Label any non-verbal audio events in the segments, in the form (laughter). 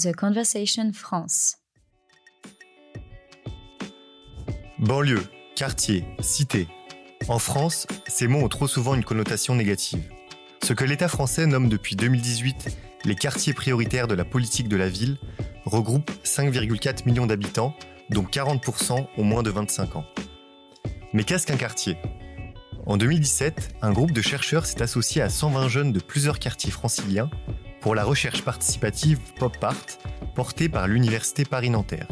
The Conversation France. Banlieue, quartier, cité. En France, ces mots ont trop souvent une connotation négative. Ce que l'État français nomme depuis 2018 les quartiers prioritaires de la politique de la ville regroupe 5,4 millions d'habitants, dont 40% ont moins de 25 ans. Mais qu'est-ce qu'un quartier? En 2017, un groupe de chercheurs s'est associé à 120 jeunes de plusieurs quartiers franciliens pour la recherche participative PopPart, portée par l'Université Paris-Nanterre.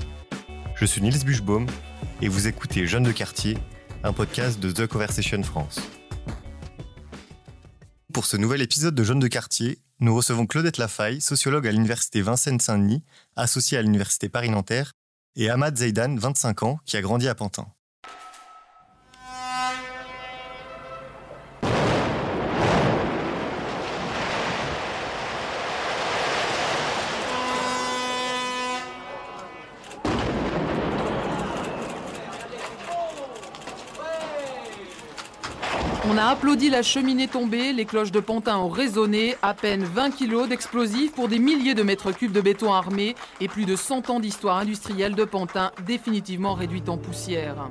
Je suis Niels Buchbaum et vous écoutez Jeunes de quartier, un podcast de The Conversation France. Pour ce nouvel épisode de Jeunes de quartier, nous recevons Claudette Lafaille, sociologue à l'Université Vincennes-Saint-Denis, associée à l'Université Paris-Nanterre, et Ahmad Zaidan, 25 ans, qui a grandi à Pantin. Applaudi la cheminée tombée, les cloches de Pantin ont résonné, à peine 20 kilos d'explosifs pour des milliers de mètres cubes de béton armé et plus de 100 ans d'histoire industrielle de Pantin définitivement réduite en poussière.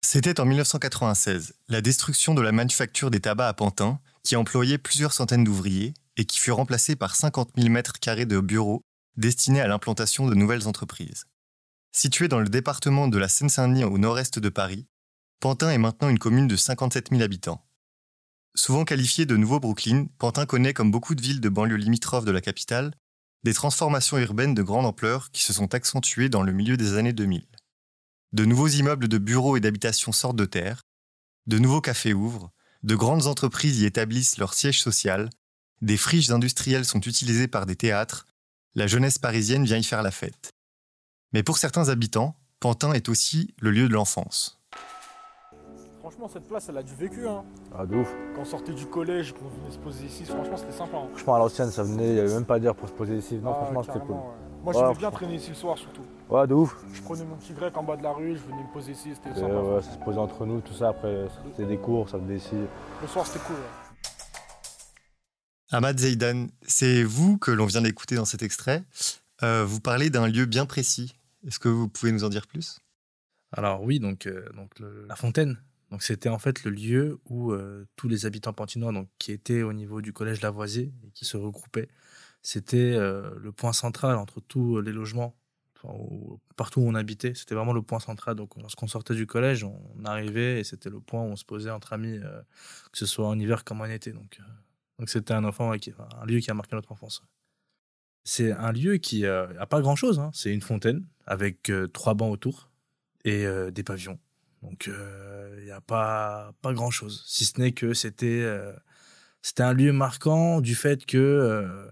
C'était en 1996, la destruction de la manufacture des tabacs à Pantin, qui employait plusieurs centaines d'ouvriers et qui fut remplacée par 50 000 mètres carrés de bureaux destinés à l'implantation de nouvelles entreprises. Située dans le département de la Seine-Saint-Denis au nord-est de Paris, Pantin est maintenant une commune de 57 000 habitants. Souvent qualifiée de Nouveau Brooklyn, Pantin connaît, comme beaucoup de villes de banlieue limitrophes de la capitale, des transformations urbaines de grande ampleur qui se sont accentuées dans le milieu des années 2000. De nouveaux immeubles de bureaux et d'habitations sortent de terre, de nouveaux cafés ouvrent, de grandes entreprises y établissent leur siège social, des friches industrielles sont utilisées par des théâtres, la jeunesse parisienne vient y faire la fête. Mais pour certains habitants, Pantin est aussi le lieu de l'enfance. Franchement, cette place, elle a du vécu. Hein. Ah, de ouf. Quand on sortait du collège, qu'on venait se poser ici, franchement, c'était sympa. hein. Franchement, à l'ancienne, ça venait, il n'y avait même pas à dire pour se poser ici. Non, Ah, franchement, c'était cool. ouais. Moi, Ouais, j'aimais bien franchement. traîner ici le soir, surtout. Ouais, de ouf. Je prenais mon petit grec en bas de la rue, je venais me poser ici, c'était sympa. ouais, ça se posait entre nous, tout ça. Après, c'était des cours, ça venait ici. Le soir, c'était cool. ouais. Ahmad Zeidan, c'est vous que l'on vient d'écouter dans cet extrait. Euh, vous parlez d'un lieu bien précis. Est-ce que vous pouvez nous en dire plus? Alors oui, donc, euh, donc le- la fontaine. Donc c'était en fait le lieu où euh, tous les habitants pantinois, donc qui étaient au niveau du collège Lavoisier et qui se regroupaient, c'était euh, le point central entre tous les logements, partout où on habitait. C'était vraiment le point central. Donc lorsqu'on sortait du collège, on, arrivait et c'était le point où on se posait entre amis, euh, que ce soit en hiver comme en été. Donc euh, c'était un enfant, qui- un lieu qui a marqué notre enfance. C'est un lieu qui n'a pas grand chose. C'est une fontaine avec euh, trois bancs autour et euh, des pavillons. Donc il n'y a pas, pas grand-chose, si ce n'est que c'était euh, c'était un lieu marquant du fait que euh,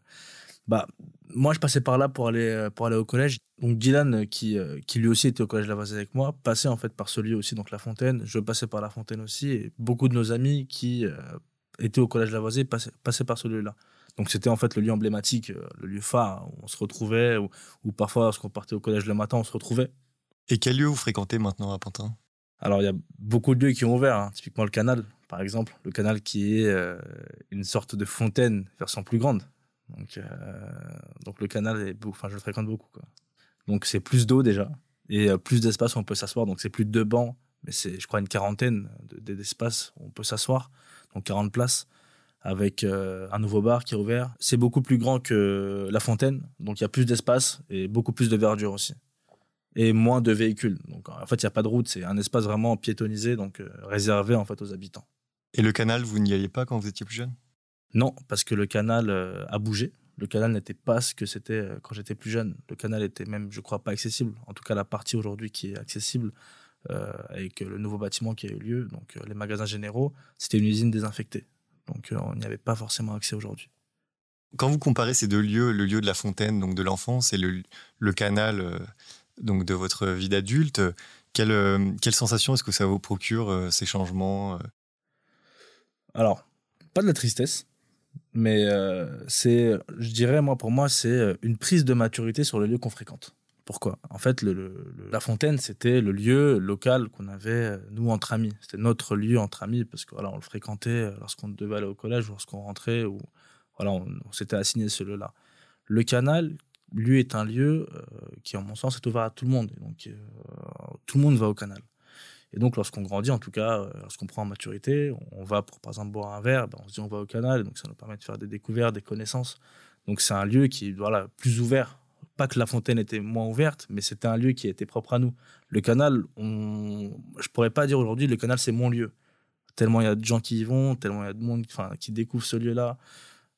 bah, moi je passais par là pour aller, euh, pour aller au collège. Donc Dylan, euh, qui, euh, qui lui aussi était au collège Lavoisier avec moi, passait en fait par ce lieu aussi, donc la fontaine. Je passais par la fontaine aussi et beaucoup de nos amis qui euh, étaient au collège Lavoisier passaient, passaient par ce lieu-là. Donc c'était en fait le lieu emblématique, euh, le lieu phare où on se retrouvait, ou parfois lorsqu'on partait au collège le matin, on se retrouvait. Et quel lieu vous fréquentez maintenant à Pantin? Alors, il y a beaucoup de lieux qui ont ouvert, hein. typiquement le canal, par exemple. Le canal qui est euh, une sorte de fontaine version plus grande. Donc, euh, donc le canal, est beau- enfin, je le fréquente beaucoup. Donc, c'est plus d'eau déjà et euh, plus d'espace où on peut s'asseoir. Donc, c'est plus de deux bancs, mais c'est, je crois, une quarantaine de- de- d'espaces où on peut s'asseoir. Donc, 40 places avec un nouveau bar qui est ouvert. C'est beaucoup plus grand que la fontaine, donc il y a plus d'espace et beaucoup plus de verdure aussi et moins de véhicules. Donc en fait, il n'y a pas de route, c'est un espace vraiment piétonisé, donc euh, réservé en fait aux habitants. Et le canal, vous n'y alliez pas quand vous étiez plus jeune? Non, parce que le canal euh, a bougé. Le canal n'était pas ce que c'était euh, quand j'étais plus jeune. Le canal était même, je crois, pas accessible. En tout cas, la partie aujourd'hui qui est accessible avec le nouveau bâtiment qui a eu lieu, donc les magasins généraux, c'était une usine désinfectée. Donc on n'y avait pas forcément accès aujourd'hui. Quand vous comparez ces deux lieux, le lieu de la fontaine, donc de l'enfance, et le, le canal, donc de votre vie d'adulte, quelle, euh, quelle sensation est-ce que ça vous procure, euh, ces changements euh Alors, pas de la tristesse, mais c'est, je dirais, moi, pour moi, c'est une prise de maturité sur le lieu qu'on fréquente. Pourquoi? En fait, la fontaine, c'était le lieu local qu'on avait, nous, entre amis. C'était notre lieu entre amis, parce que voilà, on le fréquentait lorsqu'on devait aller au collège, lorsqu'on rentrait, ou voilà, on, on s'était assigné ce lieu-là. Le canal, lui, est un lieu euh, qui, en mon sens, est ouvert à tout le monde. donc, euh, tout le monde va au canal. Et donc, lorsqu'on grandit, en tout cas, euh, lorsqu'on prend en maturité, on va pour, par exemple, boire un verre, ben, on se dit on va au canal, donc ça nous permet de faire des découvertes, des connaissances. Donc, c'est un lieu qui est voilà, plus ouvert. Pas que la fontaine était moins ouverte, mais c'était un lieu qui était propre à nous. Le canal, on... je pourrais pas dire aujourd'hui, le canal, c'est mon lieu. Tellement il y a de gens qui y vont, tellement il y a de monde qui découvre ce lieu-là.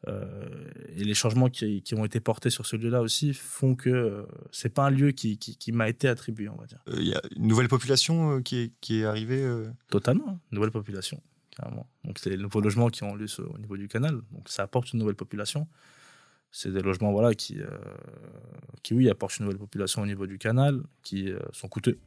Euh, et les changements qui, ont été portés sur ce lieu-là aussi font que euh, c'est pas un lieu qui, m'a été attribué, on va dire. Il y a une nouvelle population qui, est, qui est arrivée Totalement, une nouvelle population, carrément. Donc c'est les nouveaux logements qui ont lieu au niveau du canal, donc ça apporte une nouvelle population. C'est des logements voilà, qui, euh, qui, oui, apportent une nouvelle population au niveau du canal, qui sont coûteux.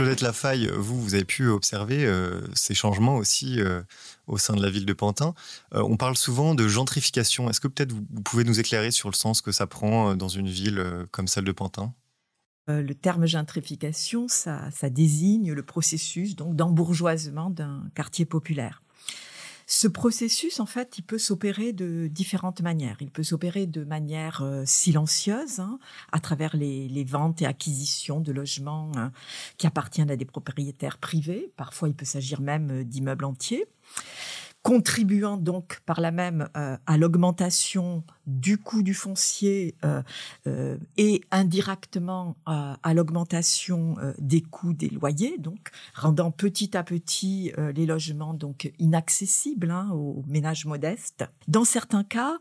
Claudette Lafaille, vous, vous avez pu observer euh, ces changements aussi euh, au sein de la ville de Pantin. Euh, on parle souvent de gentrification. Est-ce que peut-être vous, pouvez nous éclairer sur le sens que ça prend dans une ville comme celle de Pantin? Le terme gentrification, ça, ça, désigne le processus donc d'embourgeoisement d'un quartier populaire. Ce processus, en fait, il peut s'opérer de différentes manières. Il peut s'opérer de manière euh, silencieuse, hein, à travers les, ventes et acquisitions de logements hein, qui appartiennent à des propriétaires privés. Parfois, il peut s'agir même euh, d'immeubles entiers contribuant donc par là même euh, à l'augmentation du coût du foncier euh, euh, et indirectement à l'augmentation des coûts des loyers, donc rendant petit à petit les logements inaccessibles hein, aux ménages modestes. Dans certains cas,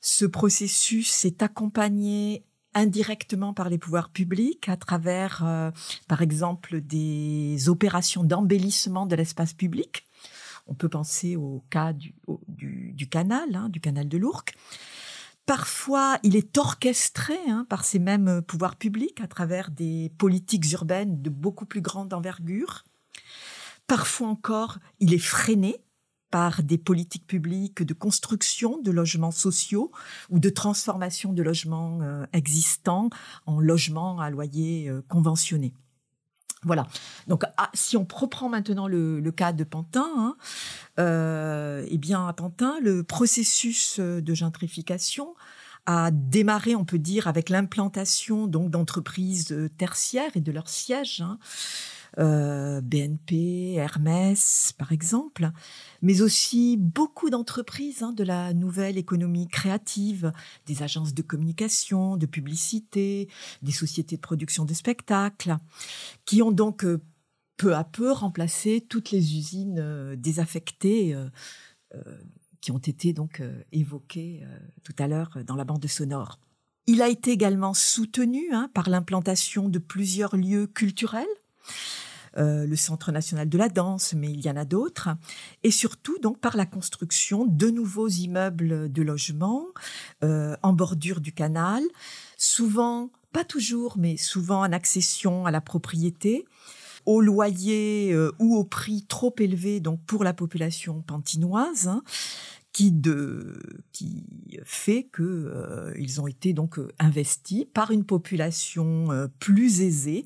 ce processus est accompagné indirectement par les pouvoirs publics à travers, par exemple, des opérations d'embellissement de l'espace public on peut penser au cas du, canal, hein, du canal de l'Ourcq. Parfois, il est orchestré hein, par ces mêmes pouvoirs publics à travers des politiques urbaines de beaucoup plus grande envergure. Parfois encore, il est freiné par des politiques publiques de construction de logements sociaux ou de transformation de logements euh, existants en logements à loyer euh, conventionné. Voilà. Donc, ah, si on reprend maintenant le, cas de Pantin, hein, euh, eh bien à Pantin, le processus euh, de gentrification a démarré, on peut dire, avec l'implantation donc d'entreprises euh, tertiaires et de leurs sièges. Hein. Euh, BNP, Hermès, par exemple, mais aussi beaucoup d'entreprises hein, de la nouvelle économie créative, des agences de communication, de publicité, des sociétés de production de spectacles, qui ont donc euh, peu à peu remplacé toutes les usines euh, désaffectées qui ont été donc évoquées tout à l'heure dans la bande sonore. Il a été également soutenu hein, par l'implantation de plusieurs lieux culturels euh, le Centre national de la danse, mais il y en a d'autres, et surtout donc par la construction de nouveaux immeubles de logement euh, en bordure du canal, souvent, pas toujours, mais souvent en accession à la propriété au loyer euh, ou au prix trop élevé donc pour la population pantinoise hein, qui de qui fait que ils ont été donc investis par une population plus aisée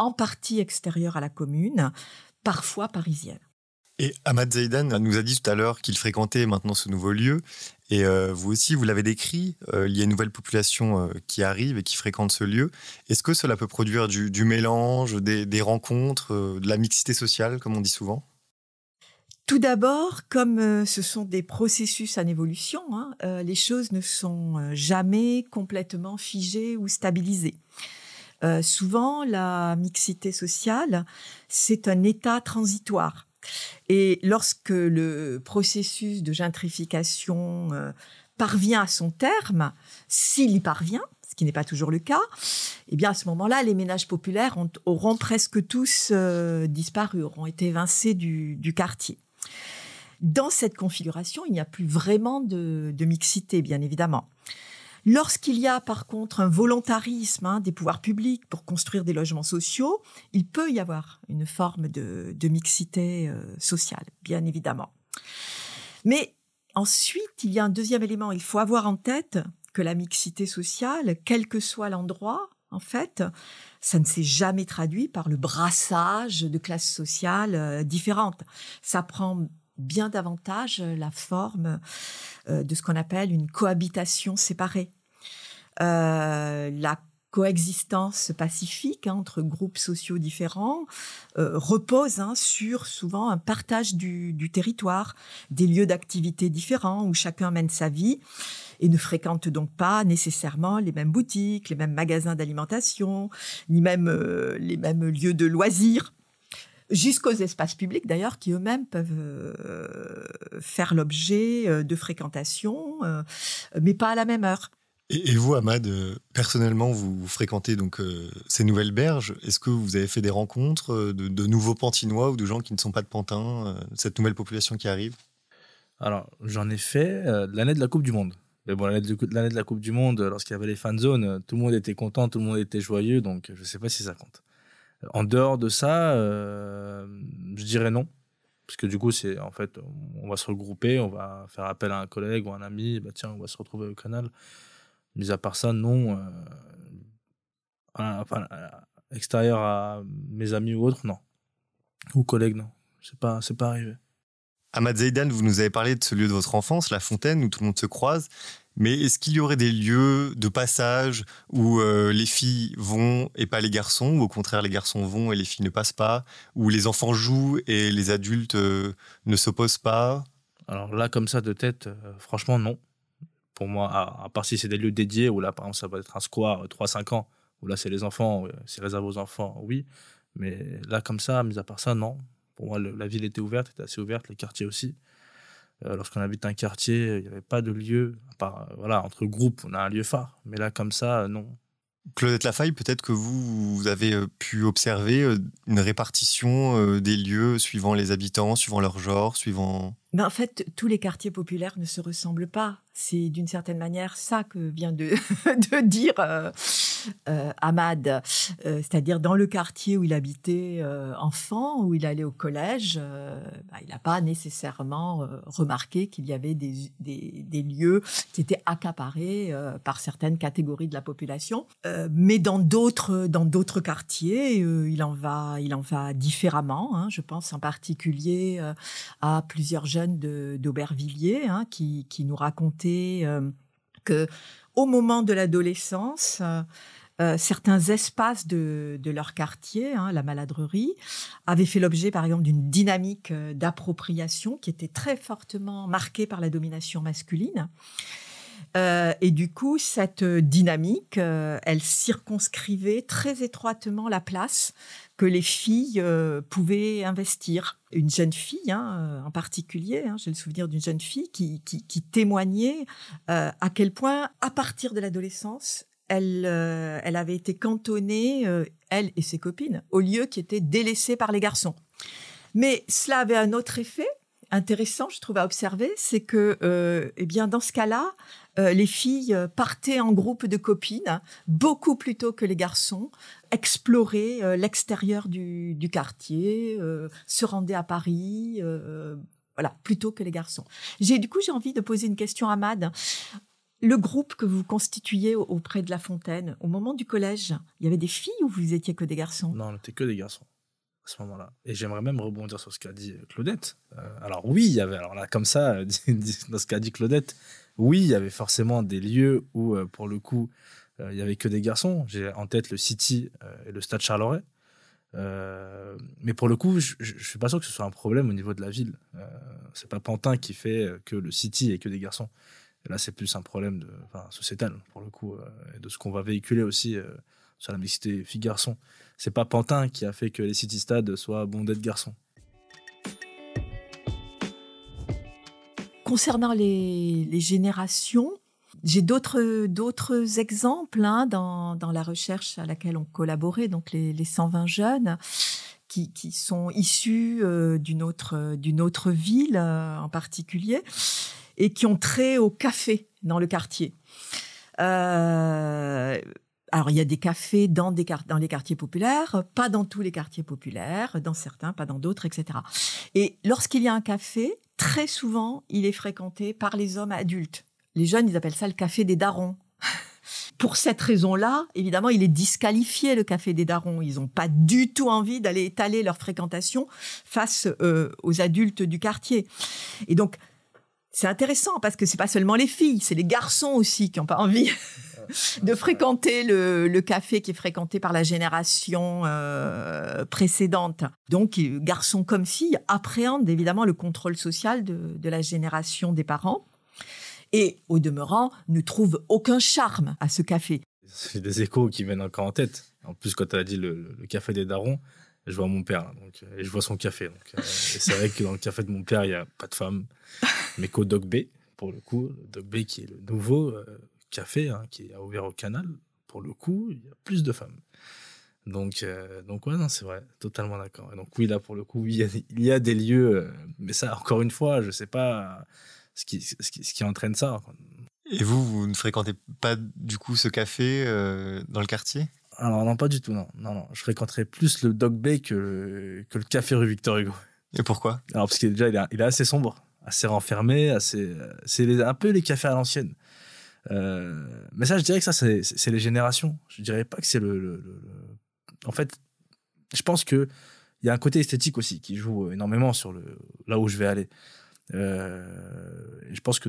en partie extérieure à la commune, parfois parisienne. Et Ahmad Zaidan nous a dit tout à l'heure qu'il fréquentait maintenant ce nouveau lieu. Et euh, vous aussi, vous l'avez décrit, euh, il y a une nouvelle population euh, qui arrive et qui fréquente ce lieu. Est-ce que cela peut produire du, mélange, des, rencontres, de la mixité sociale, comme on dit souvent? Tout d'abord, comme ce sont des processus en évolution, hein, les choses ne sont jamais complètement figées ou stabilisées. Euh, souvent, la mixité sociale, c'est un état transitoire. Et lorsque le processus de gentrification euh, parvient à son terme, s'il y parvient, ce qui n'est pas toujours le cas, eh bien à ce moment-là, les ménages populaires auront presque tous euh, disparu, auront été évincés du, quartier. Dans cette configuration, il n'y a plus vraiment de mixité, bien évidemment. Lorsqu'il y a par contre un volontarisme hein, des pouvoirs publics pour construire des logements sociaux, il peut y avoir une forme de, mixité euh, sociale, bien évidemment. Mais ensuite, il y a un deuxième élément. Il faut avoir en tête que la mixité sociale, quel que soit l'endroit, en fait, ça ne s'est jamais traduit par le brassage de classes sociales euh, différentes. Ça prend bien davantage la forme de ce qu'on appelle une cohabitation séparée. la coexistence pacifique hein, entre groupes sociaux différents euh, repose hein, sur souvent un partage du, territoire, des lieux d'activité différents où chacun mène sa vie et ne fréquente donc pas nécessairement les mêmes boutiques, les mêmes magasins d'alimentation, ni même euh, les mêmes lieux de loisirs jusqu'aux espaces publics d'ailleurs, qui eux-mêmes peuvent euh, faire l'objet de fréquentation, mais pas à la même heure. Et, vous, Ahmad, euh, personnellement, vous fréquentez donc euh, ces nouvelles berges. Est-ce que vous avez fait des rencontres euh, de, nouveaux Pantinois ou de gens qui ne sont pas de Pantin, cette nouvelle population qui arrive? Alors, j'en ai fait l'année de la Coupe du Monde. Mais bon, l'année de, de, la Coupe du Monde, lorsqu'il y avait les fan zones, tout le monde était content, tout le monde était joyeux, donc je ne sais pas si ça compte. En dehors de ça, je dirais non. Parce que du coup, c'est en fait, on va se regrouper, on va faire appel à un collègue ou un ami, bah tiens, on va se retrouver au canal. Mis à part ça, non. Euh, enfin, euh, extérieur à mes amis ou autres, non. Ou collègues, non. C'est pas, c'est pas arrivé. Ahmad Zaidan, vous nous avez parlé de ce lieu de votre enfance, la fontaine, où tout le monde se croise. Mais est-ce qu'il y aurait des lieux de passage où euh, les filles vont et pas les garçons, ou au contraire les garçons vont et les filles ne passent pas, où les enfants jouent et les adultes ne s'opposent pas? Alors là, comme ça de tête, franchement, non pour moi, à, part si c'est des lieux dédiés, où là, par exemple, ça va être un square 3-5 ans, où là, c'est les enfants, c'est réservé aux enfants, oui. Mais là, comme ça, mis à part ça, non. Pour moi, la ville était ouverte, était assez ouverte, les quartiers aussi. Euh, lorsqu'on habite un quartier, il n'y avait pas de lieu, à part, euh, voilà, entre groupes, on a un lieu phare. Mais là, comme ça, non. Claudette Lafaille, peut-être que vous, vous, avez euh, pu observer une répartition des lieux suivant les habitants, suivant leur genre, suivant... Ben en fait, tous les quartiers populaires ne se ressemblent pas. C'est d'une certaine manière ça que vient de, (laughs) de dire euh, euh, Ahmad. Euh, c'est-à-dire dans le quartier où il habitait enfant, où il allait au collège, bah, il n'a pas nécessairement remarqué qu'il y avait des, lieux qui étaient accaparés par certaines catégories de la population. mais dans d'autres dans d'autres quartiers, il en va différemment. Hein. Je pense en particulier à plusieurs jeunes d'Aubervilliers hein, qui, nous racontaient euh, que au moment de l'adolescence, euh, euh, certains espaces de, leur quartier, hein, la maladrerie, avaient fait l'objet, par exemple, d'une dynamique d'appropriation qui était très fortement marquée par la domination masculine. Et du coup, cette dynamique, elle circonscrivait très étroitement la place que les filles euh, pouvaient investir. Une jeune fille hein, euh, en particulier, hein, j'ai le souvenir d'une jeune fille qui, témoignait euh, à quel point, à partir de l'adolescence, elle avait été cantonnée, elle et ses copines, au lieu qui était délaissé par les garçons. Mais cela avait un autre effet intéressant, je trouve, à observer, c'est que, eh bien, dans ce cas-là, euh, les filles euh, partaient en groupe de copines, beaucoup plus tôt que les garçons, explorer euh, l'extérieur du, quartier, se rendaient à Paris, voilà, plutôt que les garçons. J'ai du coup j'ai envie de poser une question à Mad. Le groupe que vous constituiez auprès de La Fontaine, au moment du collège, il y avait des filles ou vous étiez que des garçons? Non, on n'était que des garçons moment-là. Et j'aimerais même rebondir sur ce qu'a dit Claudette. alors oui, il y avait, alors là, comme ça, (laughs) dans ce qu'a dit Claudette, oui, il y avait forcément des lieux où, euh, pour le coup, euh, il y avait que des garçons. J'ai en tête le City euh, et le Stade Charleroi. mais pour le coup, je, ne suis pas sûr que ce soit un problème au niveau de la ville. c'est pas Pantin qui fait que le City et que des garçons. là, c'est plus un problème de, sociétal pour le coup, et de ce qu'on va véhiculer aussi sur la mixité filles-garçons. C'est pas Pantin qui a fait que les City Stades soient bondés de garçons. concernant les, générations, j'ai d'autres exemples hein, dans, la recherche à laquelle on collaborait, donc les, 120 jeunes qui, sont issus euh, d'une autre d'une autre ville euh, en particulier et qui ont trait au café dans le quartier. Euh, alors, il y a des cafés dans, les quartiers populaires, pas dans tous les quartiers populaires, dans certains, pas dans d'autres, etc. Et lorsqu'il y a un café, très souvent, il est fréquenté par les hommes adultes. Les jeunes, ils appellent ça le café des darons. (laughs) pour cette raison-là, évidemment, il est disqualifié le Café des Darons. Ils n'ont pas du tout envie d'aller étaler leur fréquentation face euh, aux adultes du quartier. Et donc, c'est intéressant parce que c'est pas seulement les filles, c'est les garçons aussi qui n'ont pas envie (laughs) (laughs) de fréquenter le, café qui est fréquenté par la génération euh, précédente. Donc, garçons comme filles appréhendent évidemment le contrôle social de, la génération des parents et, au demeurant, ne trouvent aucun charme à ce café. C'est des échos qui viennent encore en tête. En plus, quand tu as dit le, café des darons, je vois mon père, donc, et je vois son café. Euh, c'est vrai que dans le café de mon père, il n'y a pas de femme, mais qu'au Dog Bay, pour le coup, Dog Bay qui est le nouveau euh, café hein, qui a ouvert au canal, pour le coup, il y a plus de femmes. Donc, euh, donc ouais, non, c'est vrai, totalement d'accord. Donc oui, là, pour le coup, il y a, il y a des lieux, mais ça, encore une fois, je sais pas ce qui, ce qui, ce qui entraîne ça. Et vous, vous ne fréquentez pas du coup ce café dans le quartier? Alors non, pas du tout, non. Non, non. Je fréquenterais plus le Dog Bay que le, que le café rue Victor Hugo. Et pourquoi? Alors parce qu'il est déjà il est, assez sombre, assez renfermé, assez. C'est un peu les cafés à l'ancienne. Euh, mais ça, je dirais que ça, c'est les générations. Je dirais pas que c'est le, En fait, je pense que il y a un côté esthétique aussi qui joue énormément sur le là où je vais aller. Euh, je pense que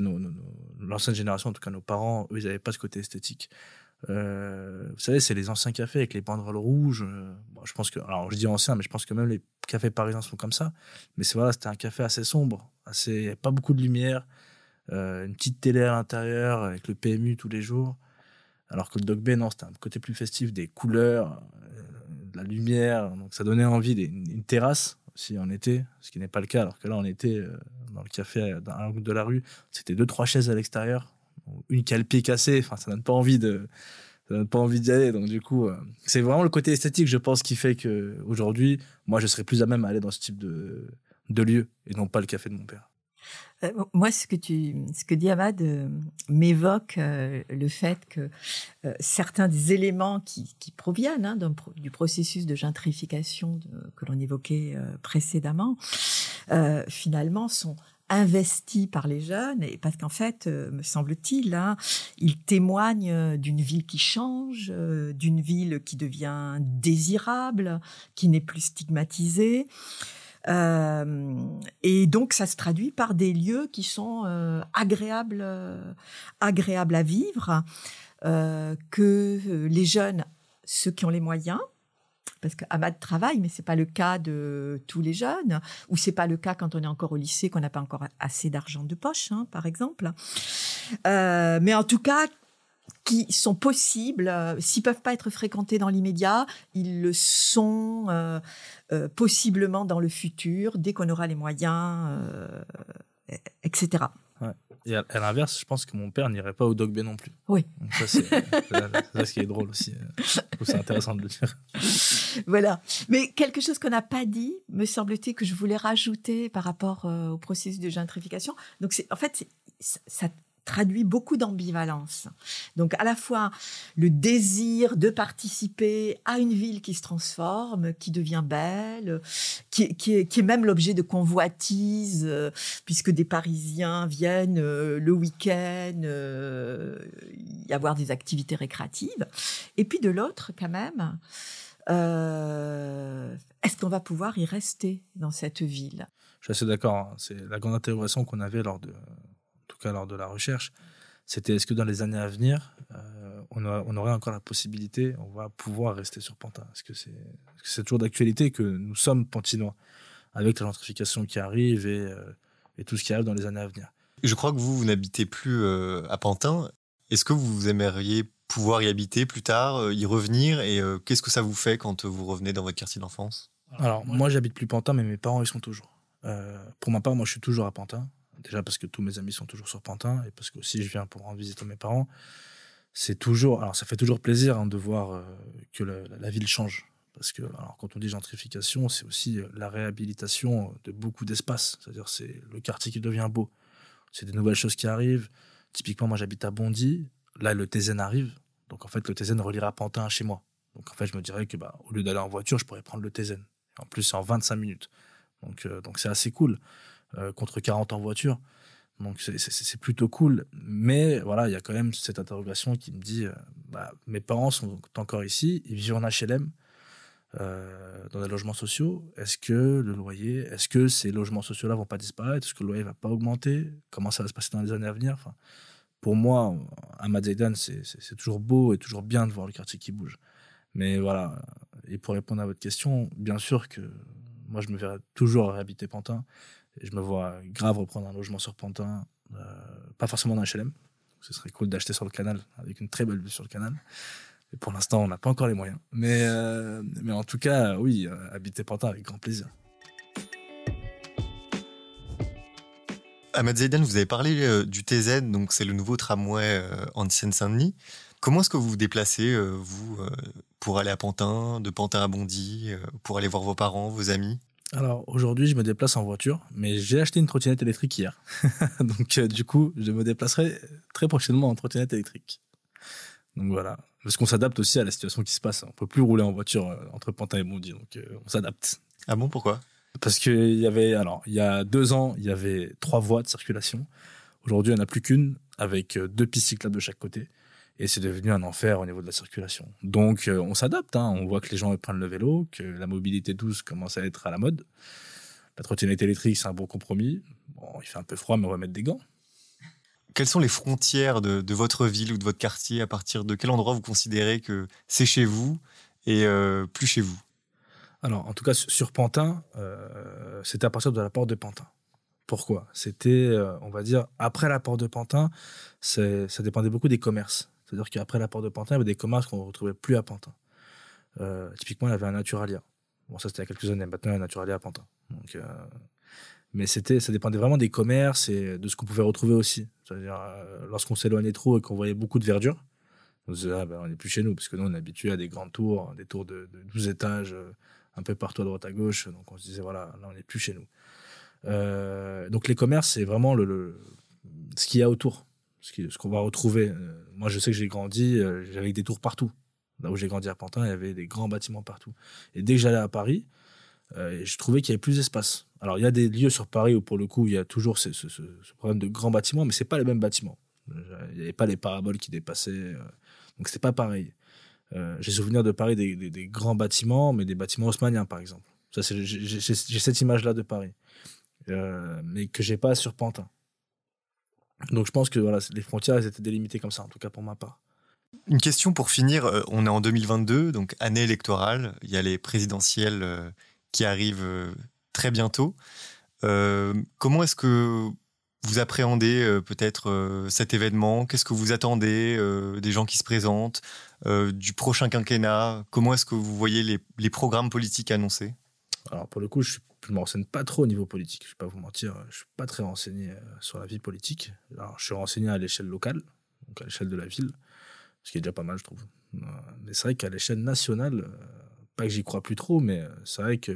l'ancienne génération, en tout cas nos parents, eux, ils n'avaient pas ce côté esthétique. Euh, vous savez, c'est les anciens cafés avec les banderoles rouges. Euh, je pense que, alors je dis ancien, mais je pense que même les cafés parisiens sont comme ça. Mais c'est voilà, c'était un café assez sombre, assez pas beaucoup de lumière, euh, une petite télé à l'intérieur avec le PMU tous les jours. Alors que le Dog Bay, non, c'était un côté plus festif, des couleurs, de la lumière. Donc ça donnait envie d'une terrasse aussi en été, ce qui n'est pas le cas. Alors que là, on était dans le café dans un de la rue, c'était deux trois chaises à l'extérieur une qui a enfin, ça donne pas envie de, donne pas envie d'y aller. Donc, du coup, euh, c'est vraiment le côté esthétique, je pense, qui fait que aujourd'hui, moi, je serais plus à même à aller dans ce type de, de lieu et non pas le café de mon père. Euh, moi, ce que tu, ce que dit Ahmad euh, m'évoque le fait que certains des éléments qui, proviennent hein, du processus de gentrification que l'on évoquait précédemment, finalement, sont investi par les jeunes, et parce qu'en fait, euh, me semble-t-il, hein, il témoigne euh, d'une ville qui change, euh, d'une ville qui devient désirable, qui n'est plus stigmatisée. Et donc, ça se traduit par des lieux qui sont agréables, agréables à vivre, que les jeunes, ceux qui ont les moyens, parce qu'Ahmad travaille, mais c'est pas le cas de tous les jeunes, ou c'est pas le cas quand on est encore au lycée, qu'on n'a pas encore assez d'argent de poche, hein, par exemple. Euh, mais en tout cas, qui sont possibles, euh, s'ils peuvent pas être fréquentés dans l'immédiat, ils le sont euh, possiblement dans le futur, dès qu'on aura les moyens, etc. Et à, l'inverse, je pense que mon père n'irait pas au Dog Bay non plus. Oui. ça, c'est ce qui est drôle aussi. C'est intéressant de le dire. Voilà. Mais quelque chose qu'on n'a pas dit, me semble-t-il, que je voulais rajouter par rapport euh, au processus de gentrification. Donc, en fait, ça traduit beaucoup d'ambivalence. Donc à la fois le désir de participer à une ville qui se transforme, qui devient belle, qui, est, même l'objet de convoitises, euh, puisque des Parisiens viennent euh, le week-end euh, y avoir des activités récréatives. Et puis de l'autre, quand même, est-ce qu'on va pouvoir y rester dans cette ville? Je suis assez d'accord. Hein. C'est la grande interrogation qu'on avait lors de cas lors de la recherche, c'était est-ce que dans les années à venir, euh, on, on, aurait encore la possibilité, on va pouvoir rester sur Pantin? Est-ce que c'est toujours d'actualité que nous sommes pantinois avec la gentrification qui arrive et, euh, et, tout ce qui arrive dans les années à venir? Je crois que vous, vous n'habitez plus euh, à Pantin. Est-ce que vous aimeriez pouvoir y habiter plus tard, y revenir? Et qu'est-ce que ça vous fait quand vous revenez dans votre quartier d'enfance? Alors, moi, j'habite plus Pantin, mais mes parents, ils sont toujours. pour ma part, moi, je suis toujours à Pantin. Déjà parce que tous mes amis sont toujours sur Pantin et parce que aussi je viens pour rendre visite à mes parents. C'est toujours, alors ça fait toujours plaisir hein, de voir euh, que la, ville change. Parce que alors, quand on dit gentrification, c'est aussi euh, la réhabilitation de beaucoup d'espaces. C'est-à-dire c'est le quartier qui devient beau. C'est des nouvelles choses qui arrivent. Typiquement, moi j'habite à Bondy. Là, le TZN arrive. Donc en fait, le TZN reliera Pantin chez moi. Donc en fait, je me dirais que bah, au lieu d'aller en voiture, je pourrais prendre le TZN. En plus, c'est en 25 minutes. Donc euh, donc c'est assez cool. Euh, contre 40 en voiture. Donc c'est plutôt cool. Mais voilà, il y a quand même cette interrogation qui me dit, euh, bah, mes parents sont encore ici, ils vivent en HLM, euh, dans des logements sociaux. Est-ce que le loyer, est-ce que ces logements sociaux-là vont pas disparaître? Est-ce que le loyer va pas augmenter? Comment ça va se passer dans les années à venir? Pour moi, à Madzaidan, c'est toujours beau et toujours bien de voir le quartier qui bouge. Mais voilà, et pour répondre à votre question, bien sûr que moi, je me verrai toujours habiter Pantin. Je me vois grave reprendre un logement sur Pantin, euh, pas forcément dans HLM. Ce serait cool d'acheter sur le canal, avec une très belle vue sur le canal. Et pour l'instant, on n'a pas encore les moyens. Mais, euh, mais en tout cas, oui, euh, habiter Pantin avec grand plaisir. Ahmed Zaidan, vous avez parlé du TZ, donc c'est le nouveau tramway en Seine-Saint-Denis. Comment est-ce que vous vous déplacez, vous, pour aller à Pantin, de Pantin à Bondy, pour aller voir vos parents, vos amis? Alors aujourd'hui, je me déplace en voiture, mais j'ai acheté une trottinette électrique hier. (laughs) Donc euh, du coup, je me déplacerai très prochainement en trottinette électrique. Donc voilà, parce qu'on s'adapte aussi à la situation qui se passe. On peut plus rouler en voiture euh, entre Pantin et Bondy, donc euh, on s'adapte. Ah bon, pourquoi? Parce qu'il y avait, alors il y a deux ans, il y avait trois voies de circulation. Aujourd'hui, il n'y en a plus qu'une, avec deux pistes cyclables de chaque côté et c'est devenu un enfer au niveau de la circulation. Donc euh, on s'adapte, hein. on voit que les gens prennent le vélo, que la mobilité douce commence à être à la mode. La trottinette électrique, c'est un bon compromis. Bon, il fait un peu froid, mais on va mettre des gants. Quelles sont les frontières de, votre ville ou de votre quartier À partir de quel endroit vous considérez que c'est chez vous et euh, plus chez vous? Alors, en tout cas, sur Pantin, euh, c'était à partir de la porte de Pantin. Pourquoi? C'était, on va dire, après la porte de Pantin, ça dépendait beaucoup des commerces. C'est-à-dire qu'après la porte de Pantin, il y avait des commerces qu'on ne retrouvait plus à Pantin. Euh, typiquement, il y avait un Naturalia. Bon, ça, c'était il y a quelques années. Maintenant, il y a un Naturalia à Pantin. Donc, euh, mais ça dépendait vraiment des commerces et de ce qu'on pouvait retrouver aussi. C'est-à-dire, euh, lorsqu'on s'éloignait trop et qu'on voyait beaucoup de verdure, on se disait, ah, ben, on n'est plus chez nous, parce que nous, on est habitué à des grandes tours, des tours de, 12 étages, un peu partout à droite à gauche. Donc, on se disait, voilà, là, on n'est plus chez nous. donc, les commerces, c'est vraiment le ce qu'il y a autour ce qu'on va retrouver. Euh, moi, je sais que j'ai grandi, euh, j'avais des tours partout. Là où j'ai grandi à Pantin, il y avait des grands bâtiments partout. Et dès que j'allais à Paris, euh, je trouvais qu'il y avait plus d'espace. Alors, il y a des lieux sur Paris où, pour le coup, il y a toujours ce, problème de grands bâtiments, mais c'est pas les mêmes bâtiments. Il n'y avait pas les paraboles qui dépassaient. donc, c'est pas pareil. j'ai souvenir de Paris des, grands bâtiments, mais des bâtiments haussmanniens, par exemple. J'ai cette image-là de Paris. mais que j'ai pas sur Pantin. Donc je pense que voilà, les frontières elles étaient délimitées comme ça, en tout cas pour ma part. Une question pour finir. Euh, on est en 2022, donc année électorale. Il y a les présidentielles euh, qui arrivent euh, très bientôt. comment est-ce que vous appréhendez peut-être cet événement? Qu'est-ce que vous attendez des gens qui se présentent, du prochain quinquennat? Comment est-ce que vous voyez les, les programmes politiques annoncés? Alors pour le coup, je je me renseigne pas trop au niveau politique. Je vais pas vous mentir, je suis pas très renseigné euh, sur la vie politique. Alors, je suis renseigné à l'échelle locale, donc à l'échelle de la ville, ce qui est déjà pas mal, je trouve. Euh, mais c'est vrai qu'à l'échelle nationale, euh, pas que j'y crois plus trop, mais c'est vrai que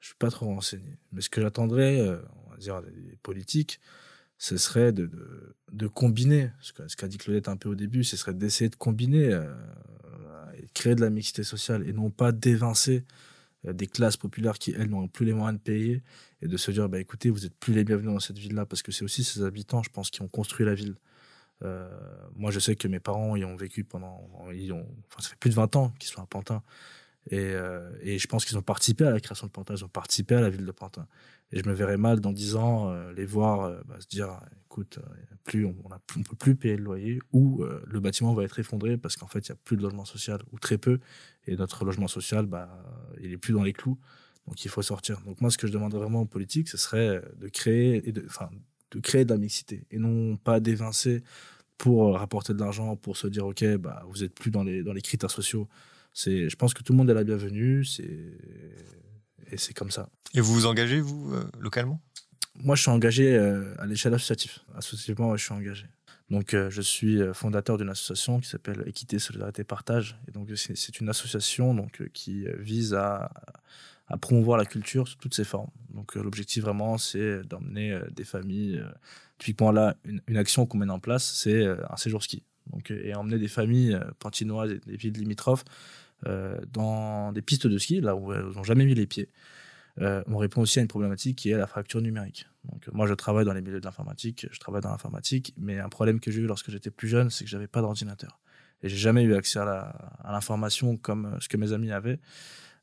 je suis pas trop renseigné. Mais ce que j'attendrais, on va dire, des politiques, ce serait de, de, combiner, ce qu'a dit Claudette un peu au début, ce serait d'essayer de combiner, et créer de la mixité sociale et non pas d'évincer des classes populaires qui, elles, n'ont plus les moyens de payer, et de se dire, bah, écoutez, vous n'êtes plus les bienvenus dans cette ville-là, parce que c'est aussi ces habitants, je pense, qui ont construit la ville. Euh, moi, je sais que mes parents y ont vécu pendant. Ils ont, enfin, ça fait plus de 20 ans qu'ils sont à Pantin. Et, euh, et je pense qu'ils ont participé à la création de Pantin, ils ont participé à la ville de Pantin. Et je me verrais mal dans 10 ans les voir bah, se dire écoute, plus, on ne peut plus payer le loyer ou le bâtiment va être effondré parce qu'en fait, il n'y a plus de logement social ou très peu. Et notre logement social, bah, il est plus dans les clous. Donc il faut sortir. Donc moi, ce que je demande vraiment aux politiques, ce serait de créer, de, de créer de la mixité et non pas d'évincer pour rapporter de l'argent, pour se dire, OK, bah, vous êtes plus dans les critères sociaux. C'est, je pense que tout le monde est la bienvenue. C'est, et c'est comme ça. Et vous vous engagez, vous, euh, localement? Moi, je suis engagé euh, à l'échelle associative. Associativement, je suis engagé. Donc, euh, je suis fondateur d'une association qui s'appelle Équité, Solidarité, Partage. Et donc, c'est une association donc, qui vise à, à, promouvoir la culture sous toutes ses formes. Donc, l'objectif vraiment, c'est d'emmener des familles. typiquement, là, une, action qu'on mène en place, c'est un séjour ski. Donc, et emmener des familles pantinoises et des villes limitrophes dans des pistes de ski, là où elles n'ont jamais mis les pieds. on répond aussi à une problématique qui est la fracture numérique. Donc, moi, je travaille dans les milieux de l'informatique, je travaille dans l'informatique, mais un problème que j'ai eu lorsque j'étais plus jeune, c'est que j'avais pas d'ordinateur. Et j'ai jamais eu accès à l'information comme euh, ce que mes amis avaient.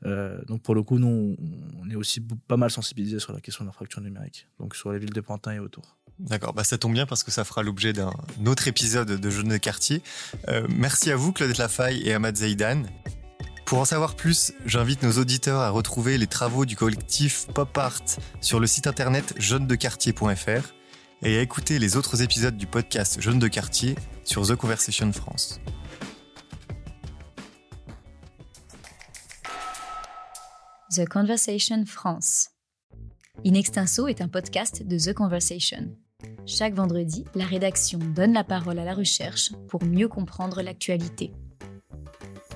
Euh, donc pour le coup, nous, on est aussi pas mal sensibilisés sur la question de la fracture numérique, donc sur les villes de Pantin et autour. D'accord, bah ça tombe bien parce que ça fera l'objet d'un autre épisode de Jeunes de quartier. Euh, merci à vous, Claudette Lafaille et Ahmad Zaidan. Pour en savoir plus, j'invite nos auditeurs à retrouver les travaux du collectif Pop Art sur le site internet jeunesdequartier.fr et à écouter les autres épisodes du podcast Jeunes de quartier sur The Conversation France. The Conversation France. In Extenso est un podcast de The Conversation. Chaque vendredi, la rédaction donne la parole à la recherche pour mieux comprendre l'actualité.